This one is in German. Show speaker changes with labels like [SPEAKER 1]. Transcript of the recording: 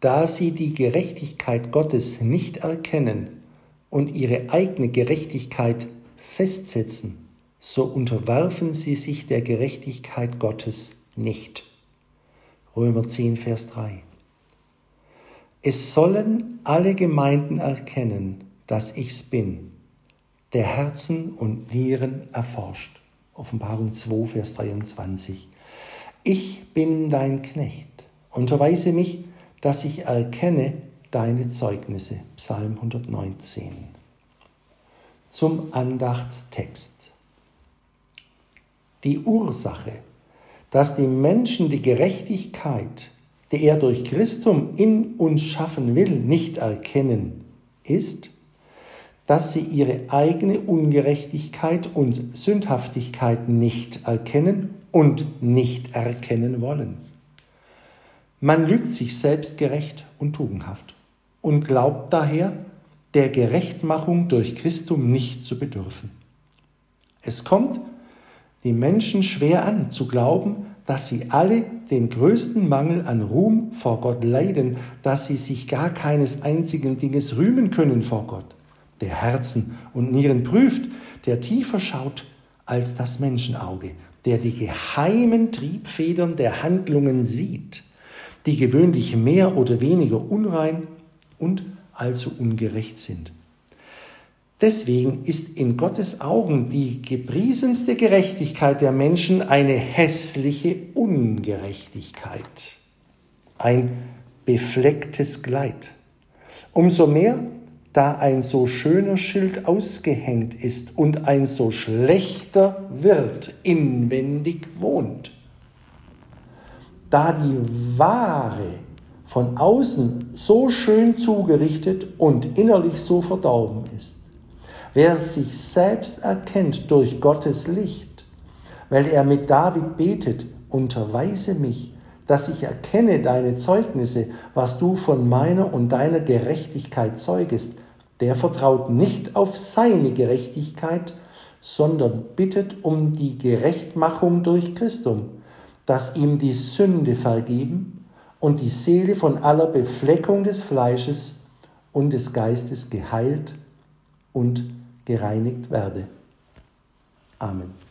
[SPEAKER 1] Da sie die Gerechtigkeit Gottes nicht erkennen und ihre eigene Gerechtigkeit festsetzen, so unterwerfen sie sich der Gerechtigkeit Gottes nicht. Römer 10, Vers 3. Es sollen alle Gemeinden erkennen, dass ich's bin, der Herzen und Nieren erforscht. Offenbarung 2, Vers 23. Ich bin dein Knecht, unterweise mich, dass ich erkenne deine Zeugnisse. Psalm 119. Zum Andachtstext. Die Ursache, dass die Menschen die Gerechtigkeit, die er durch Christum in uns schaffen will, nicht erkennen, ist, dass sie ihre eigene Ungerechtigkeit und Sündhaftigkeit nicht erkennen und nicht erkennen wollen. Man lügt sich selbst gerecht und tugendhaft und glaubt daher, der Gerechtmachung durch Christum nicht zu bedürfen. Es kommt die Menschen schwer an zu glauben, dass sie alle den größten Mangel an Ruhm vor Gott leiden, dass sie sich gar keines einzigen Dinges rühmen können vor Gott, der Herzen und Nieren prüft, der tiefer schaut als das Menschenauge, der die geheimen Triebfedern der Handlungen sieht, die gewöhnlich mehr oder weniger unrein und also ungerecht sind. Deswegen ist in Gottes Augen die gepriesenste Gerechtigkeit der Menschen eine hässliche Ungerechtigkeit, ein beflecktes Kleid. Umso mehr, da ein so schöner Schild ausgehängt ist und ein so schlechter Wirt inwendig wohnt. Da die wahre von außen so schön zugerichtet und innerlich so verdorben ist. Wer sich selbst erkennt durch Gottes Licht, weil er mit David betet, unterweise mich, dass ich erkenne deine Zeugnisse, was du von meiner und deiner Gerechtigkeit zeugest, der vertraut nicht auf seine Gerechtigkeit, sondern bittet um die Gerechtmachung durch Christum, dass ihm die Sünde vergeben und die Seele von aller Befleckung des Fleisches und des Geistes geheilt und gereinigt werde. Amen.